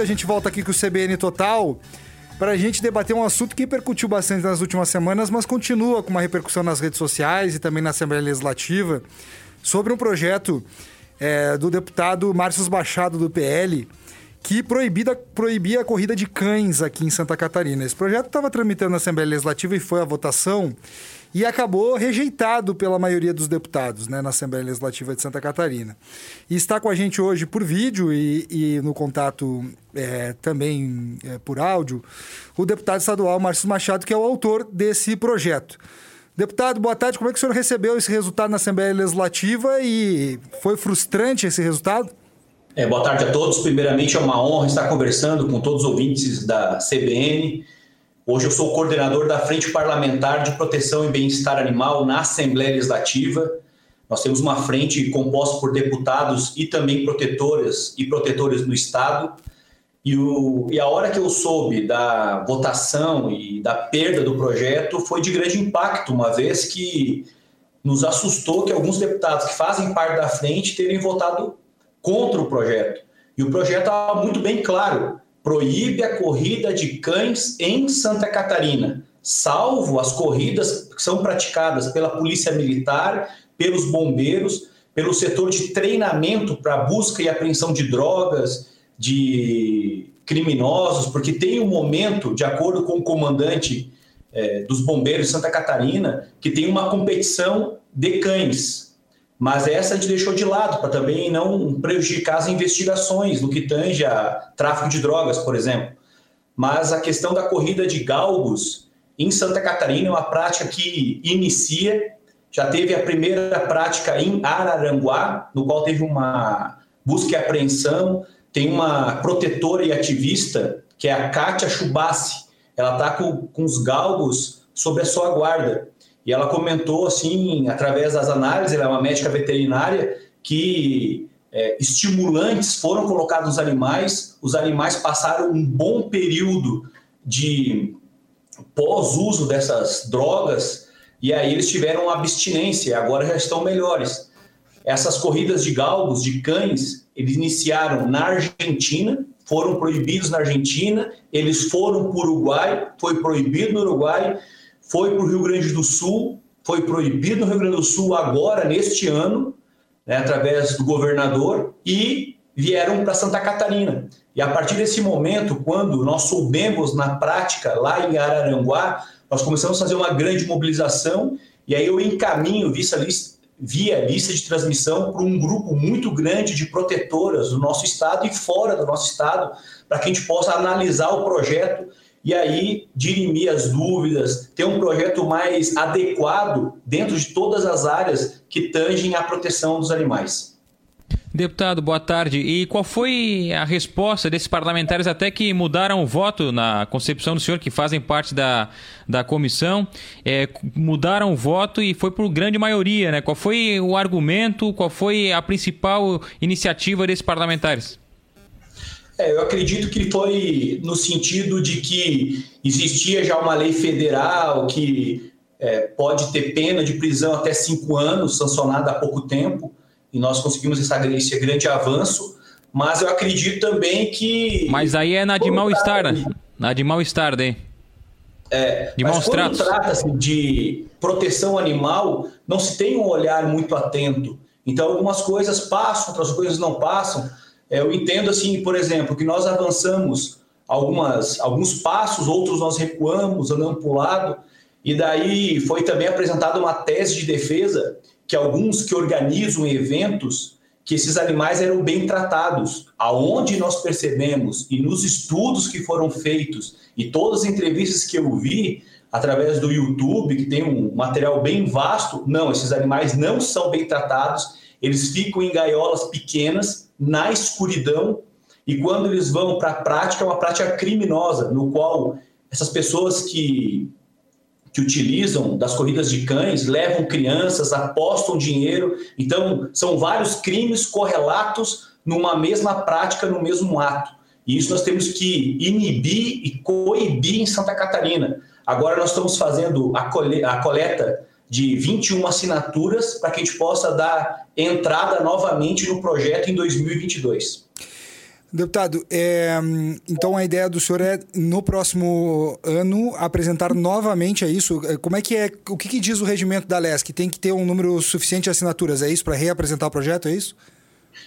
A gente volta aqui com o CBN Total para a gente debater um assunto que repercutiu bastante nas últimas semanas, mas continua com uma repercussão nas redes sociais e também na Assembleia Legislativa, sobre um projeto é, do deputado Márcio Machado, do PL, que proibida, proibia a corrida de cães aqui em Santa Catarina. Esse projeto estava tramitando na Assembleia Legislativa e foi à votação e acabou rejeitado pela maioria dos deputados né, na Assembleia Legislativa de Santa Catarina. E está com a gente hoje por vídeo e, e no contato é, também é, por áudio o deputado estadual Márcio Machado, que é o autor desse projeto. Deputado, boa tarde. Como é que o senhor recebeu esse resultado na Assembleia Legislativa e foi frustrante esse resultado? É, boa tarde a todos. Primeiramente, é uma honra estar conversando com todos os ouvintes da CBN Hoje eu sou coordenador da Frente Parlamentar de Proteção e Bem-Estar Animal na Assembleia Legislativa. Nós temos uma frente composta por deputados e também protetoras e protetores no Estado. E, o, e a hora que eu soube da votação e da perda do projeto foi de grande impacto, uma vez que nos assustou que alguns deputados que fazem parte da frente terem votado contra o projeto. E o projeto estava muito bem claro proíbe a corrida de cães em Santa Catarina, salvo as corridas que são praticadas pela Polícia Militar, pelos bombeiros, pelo setor de treinamento para busca e apreensão de drogas, de criminosos, porque tem um momento, de acordo com o comandante é, dos bombeiros de Santa Catarina, que tem uma competição de cães. Mas essa a gente deixou de lado para também não prejudicar as investigações no que tange a tráfico de drogas, por exemplo. Mas a questão da corrida de galgos em Santa Catarina é uma prática que inicia, já teve a primeira prática em Araranguá, no qual teve uma busca e apreensão, tem uma protetora e ativista, que é a Kátia Chubassi, ela está com, com os galgos sob a sua guarda. E ela comentou, assim, através das análises, ela é uma médica veterinária, que é, estimulantes foram colocados nos animais, os animais passaram um bom período de pós-uso dessas drogas, e aí eles tiveram abstinência, agora já estão melhores. Essas corridas de galgos, de cães, eles iniciaram na Argentina, foram proibidos na Argentina, eles foram para o Uruguai, foi proibido no Uruguai, foi para o Rio Grande do Sul, foi proibido no Rio Grande do Sul agora, neste ano, né, através do governador, e vieram para Santa Catarina. E a partir desse momento, quando nós soubemos na prática, lá em Araranguá, nós começamos a fazer uma grande mobilização, e aí eu encaminho lista, via lista de transmissão para um grupo muito grande de protetoras do nosso estado e fora do nosso estado, para que a gente possa analisar o projeto e aí dirimir as dúvidas, ter um projeto mais adequado dentro de todas as áreas que tangem a proteção dos animais. Deputado, boa tarde. E qual foi a resposta desses parlamentares até que mudaram o voto na concepção do senhor, que fazem parte da, da comissão, é, mudaram o voto e foi por grande maioria, né? Qual foi o argumento, qual foi a principal iniciativa desses parlamentares? É, eu acredito que foi no sentido de que existia já uma lei federal que é, pode ter pena de prisão até cinco anos, sancionada há pouco tempo, e nós conseguimos esse grande avanço, mas eu acredito também que... Mas aí é na de mal-estar, né? Na de mal-estar, daí. É, de mas quando trata-se de proteção animal, não se tem um olhar muito atento. Então, algumas coisas passam, outras coisas não passam. É, eu entendo assim, por exemplo, que nós avançamos algumas, alguns passos, outros nós recuamos, andando para o lado, e daí foi também apresentada uma tese de defesa que alguns que organizam eventos, que esses animais eram bem tratados. Aonde nós percebemos, e nos estudos que foram feitos, e todas as entrevistas que eu vi, através do YouTube, que tem um material bem vasto, não, esses animais não são bem tratados, eles ficam em gaiolas pequenas, na escuridão, e quando eles vão para a prática, é uma prática criminosa, no qual essas pessoas que, que utilizam das corridas de cães levam crianças, apostam dinheiro. Então, são vários crimes correlatos numa mesma prática, no mesmo ato. E isso nós temos que inibir e coibir em Santa Catarina. Agora nós estamos fazendo a coleta de 21 assinaturas para que a gente possa dar entrada novamente no projeto em 2022. Deputado, é, então a ideia do senhor é, no próximo ano, apresentar novamente é isso? Como é que é? O que, que diz o regimento da LESC? Tem que ter um número suficiente de assinaturas, é isso? Para reapresentar o projeto, é isso?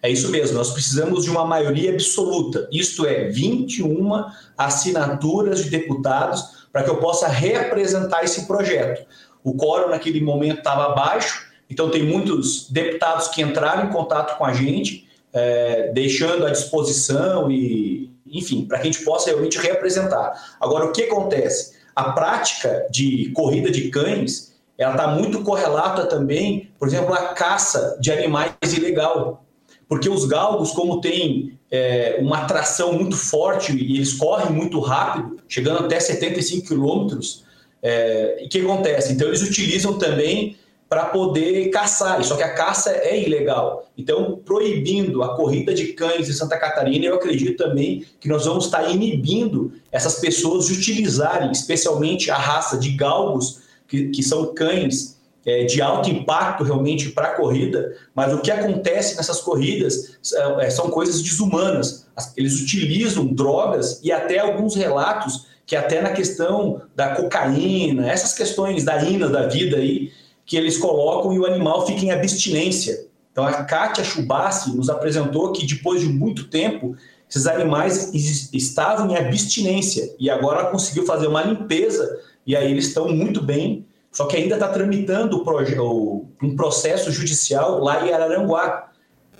É isso mesmo, nós precisamos de uma maioria absoluta, isto é, 21 assinaturas de deputados para que eu possa reapresentar esse projeto. O quórum naquele momento estava baixo, então tem muitos deputados que entraram em contato com a gente é, deixando à disposição e, enfim, para que a gente possa realmente representar. Agora, o que acontece? A prática de corrida de cães, ela está muito correlata também, por exemplo, à caça de animais ilegal. Porque os galgos, como têm é, uma atração muito forte e eles correm muito rápido, chegando até 75 quilômetros, é, o que acontece? Então, eles utilizam também para poder caçar, só que a caça é ilegal. Então, proibindo a corrida de cães em Santa Catarina, eu acredito também que nós vamos estar inibindo essas pessoas de utilizarem, especialmente a raça de galgos, que, que são cães é, de alto impacto realmente para a corrida, mas o que acontece nessas corridas é, são coisas desumanas. Eles utilizam drogas e até alguns relatos que até na questão da cocaína, essas questões da ina da vida aí, que eles colocam e o animal fica em abstinência. Então a Kátia Chubassi nos apresentou que depois de muito tempo esses animais estavam em abstinência e agora ela conseguiu fazer uma limpeza e aí eles estão muito bem, só que ainda está tramitando um processo judicial lá em Araranguá.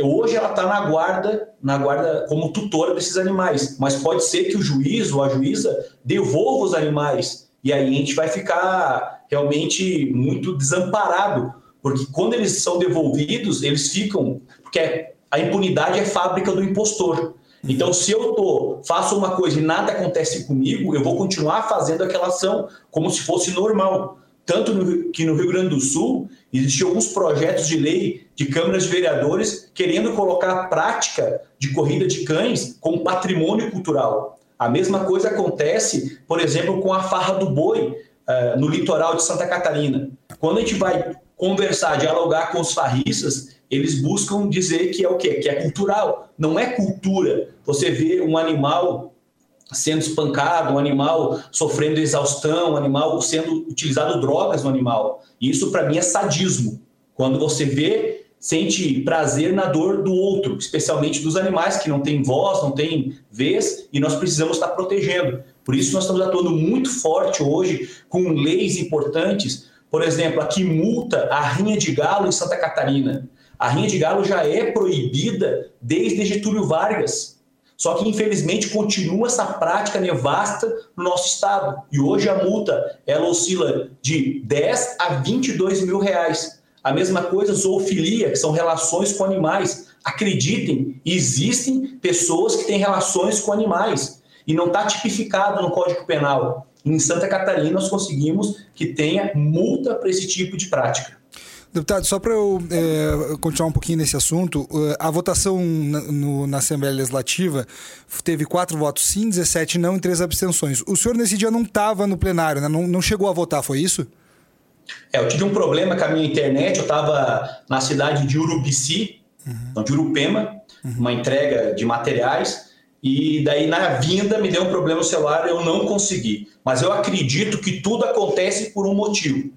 Hoje ela está na guarda, na guarda como tutora desses animais, mas pode ser que o juiz ou a juíza devolva os animais e aí a gente vai ficar realmente muito desamparado, porque quando eles são devolvidos, eles ficam. Porque a impunidade é fábrica do impostor. Então, se eu tô, faço uma coisa e nada acontece comigo, eu vou continuar fazendo aquela ação como se fosse normal. Tanto no, que no Rio Grande do Sul existiam alguns projetos de lei de câmaras de vereadores querendo colocar a prática de corrida de cães como patrimônio cultural. A mesma coisa acontece, por exemplo, com a farra do boi uh, no litoral de Santa Catarina. Quando a gente vai conversar, dialogar com os farristas, eles buscam dizer que é o quê? Que é cultural. Não é cultura. Você vê um animal sendo espancado, um animal sofrendo exaustão, um animal sendo utilizado drogas no animal. Isso para mim é sadismo. Quando você vê sente prazer na dor do outro, especialmente dos animais que não têm voz, não têm vez, e nós precisamos estar protegendo. Por isso nós estamos atuando muito forte hoje com leis importantes, por exemplo, aqui multa a rinha de galo em Santa Catarina. A rinha de galo já é proibida desde Getúlio Vargas. Só que, infelizmente, continua essa prática nevasta no nosso estado. E hoje a multa ela oscila de 10 a 22 mil reais. A mesma coisa, zoofilia, que são relações com animais. Acreditem, existem pessoas que têm relações com animais e não está tipificado no Código Penal. Em Santa Catarina, nós conseguimos que tenha multa para esse tipo de prática. Deputado, só para eu é, continuar um pouquinho nesse assunto, eh, a votação na, no, na Assembleia Legislativa teve quatro votos sim, 17 não e três abstenções. O senhor nesse dia não estava no plenário, né? não, não chegou a votar, foi isso? É, eu tive um problema com a minha internet, eu estava na cidade de Urubici, uhum. não, de Urupema, uhum. uma entrega de materiais, e daí na vinda me deu um problema no celular, eu não consegui. Mas eu acredito que tudo acontece por um motivo.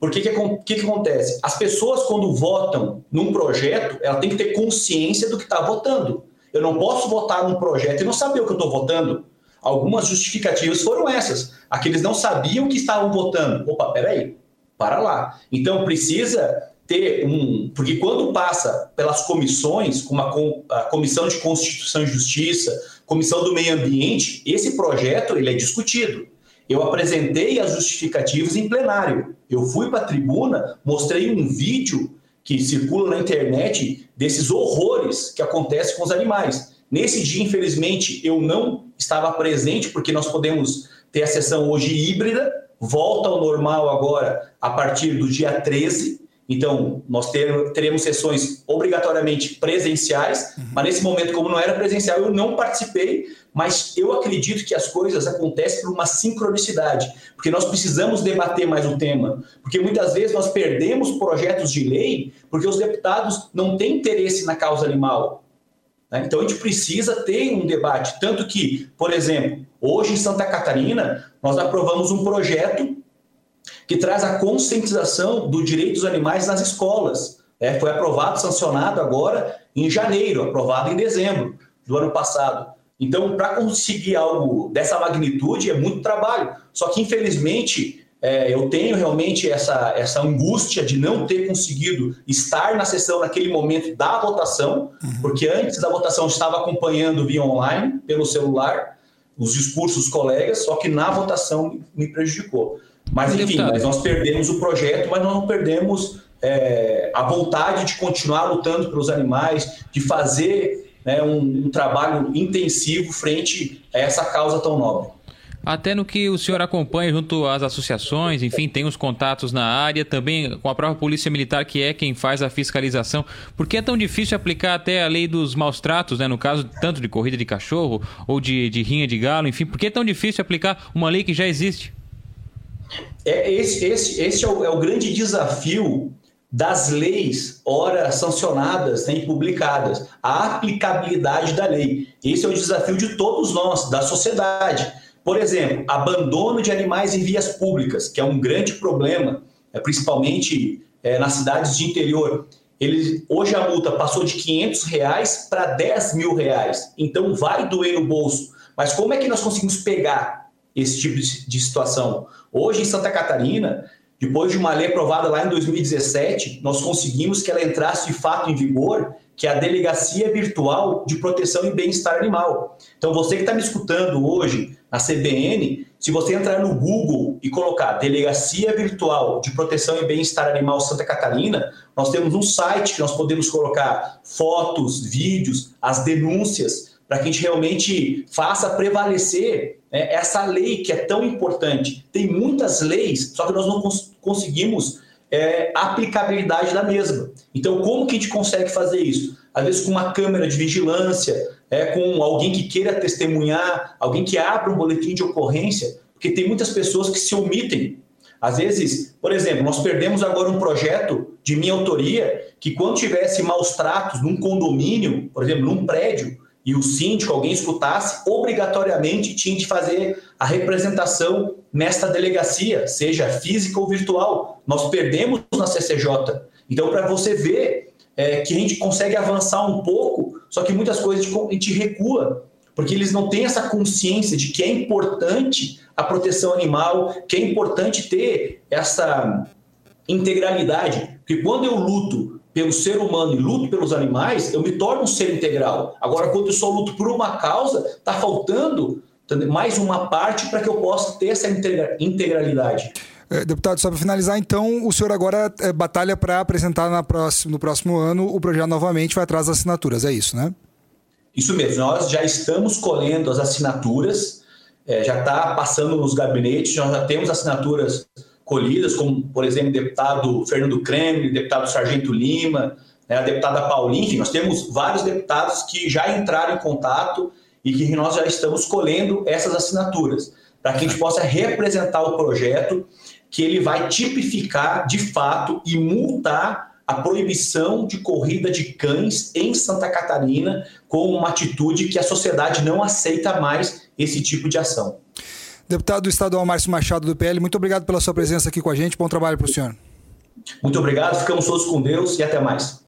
Porque que, que, que acontece? As pessoas, quando votam num projeto, ela tem que ter consciência do que está votando. Eu não posso votar num projeto e não saber o que eu estou votando. Algumas justificativas foram essas. Aqueles não sabiam que estavam votando. Opa, peraí, para lá. Então precisa ter um. Porque quando passa pelas comissões, como a, a Comissão de Constituição e Justiça, Comissão do Meio Ambiente, esse projeto ele é discutido. Eu apresentei as justificativas em plenário. Eu fui para a tribuna, mostrei um vídeo que circula na internet desses horrores que acontecem com os animais. Nesse dia, infelizmente, eu não estava presente, porque nós podemos ter a sessão hoje híbrida, volta ao normal agora a partir do dia 13. Então, nós teremos sessões obrigatoriamente presenciais, uhum. mas nesse momento, como não era presencial, eu não participei, mas eu acredito que as coisas acontecem por uma sincronicidade, porque nós precisamos debater mais o tema, porque muitas vezes nós perdemos projetos de lei porque os deputados não têm interesse na causa animal. Né? Então a gente precisa ter um debate. Tanto que, por exemplo, hoje em Santa Catarina, nós aprovamos um projeto que traz a conscientização do direito dos animais nas escolas. É, foi aprovado, sancionado agora em janeiro, aprovado em dezembro do ano passado. Então, para conseguir algo dessa magnitude, é muito trabalho. Só que, infelizmente, é, eu tenho realmente essa, essa angústia de não ter conseguido estar na sessão naquele momento da votação, uhum. porque antes da votação eu estava acompanhando via online, pelo celular, os discursos dos colegas, só que na votação me prejudicou. Mas, enfim, mas nós perdemos o projeto, mas nós não perdemos é, a vontade de continuar lutando pelos animais, de fazer né, um, um trabalho intensivo frente a essa causa tão nobre. Até no que o senhor acompanha junto às associações, enfim, tem os contatos na área, também com a própria Polícia Militar, que é quem faz a fiscalização. Por que é tão difícil aplicar até a lei dos maus tratos, né? no caso tanto de corrida de cachorro ou de, de rinha de galo, enfim, por que é tão difícil aplicar uma lei que já existe? É, esse esse, esse é, o, é o grande desafio das leis, ora sancionadas né, e publicadas, a aplicabilidade da lei. Esse é o desafio de todos nós, da sociedade. Por exemplo, abandono de animais em vias públicas, que é um grande problema, é, principalmente é, nas cidades de interior. Ele, hoje a multa passou de 500 reais para 10 mil reais. Então vai doer no bolso. Mas como é que nós conseguimos pegar esse tipo de situação? Hoje em Santa Catarina, depois de uma lei aprovada lá em 2017, nós conseguimos que ela entrasse de fato em vigor, que é a Delegacia Virtual de Proteção e Bem-Estar Animal. Então, você que está me escutando hoje na CBN, se você entrar no Google e colocar Delegacia Virtual de Proteção e Bem-Estar Animal Santa Catarina, nós temos um site que nós podemos colocar fotos, vídeos, as denúncias, para que a gente realmente faça prevalecer né, essa lei que é tão importante. Tem muitas leis, só que nós não cons conseguimos é, aplicabilidade da mesma. Então, como que a gente consegue fazer isso? Às vezes com uma câmera de vigilância, é, com alguém que queira testemunhar, alguém que abra um boletim de ocorrência, porque tem muitas pessoas que se omitem. Às vezes, por exemplo, nós perdemos agora um projeto de minha autoria que quando tivesse maus tratos num condomínio, por exemplo, num prédio, e o síndico, alguém escutasse, obrigatoriamente tinha de fazer a representação nesta delegacia, seja física ou virtual. Nós perdemos na CCJ. Então, para você ver é, que a gente consegue avançar um pouco, só que muitas coisas a gente recua, porque eles não têm essa consciência de que é importante a proteção animal, que é importante ter essa integralidade. Porque quando eu luto pelo ser humano e luto pelos animais, eu me torno um ser integral. Agora, quando eu só luto por uma causa, está faltando mais uma parte para que eu possa ter essa integralidade. É, deputado, só para finalizar, então, o senhor agora é, batalha para apresentar na próximo, no próximo ano o projeto novamente, vai atrás das assinaturas, é isso, né? Isso mesmo, nós já estamos colhendo as assinaturas, é, já está passando nos gabinetes, nós já temos assinaturas colhidas, como, por exemplo, deputado Fernando Kremlin, deputado Sargento Lima, né, a deputada Paulinha, enfim, nós temos vários deputados que já entraram em contato e que nós já estamos colhendo essas assinaturas, para que a gente possa representar o projeto, que ele vai tipificar de fato e multar a proibição de corrida de cães em Santa Catarina como uma atitude que a sociedade não aceita mais esse tipo de ação. Deputado estadual Márcio Machado do PL, muito obrigado pela sua presença aqui com a gente. Bom trabalho para o senhor. Muito obrigado, ficamos todos com Deus e até mais.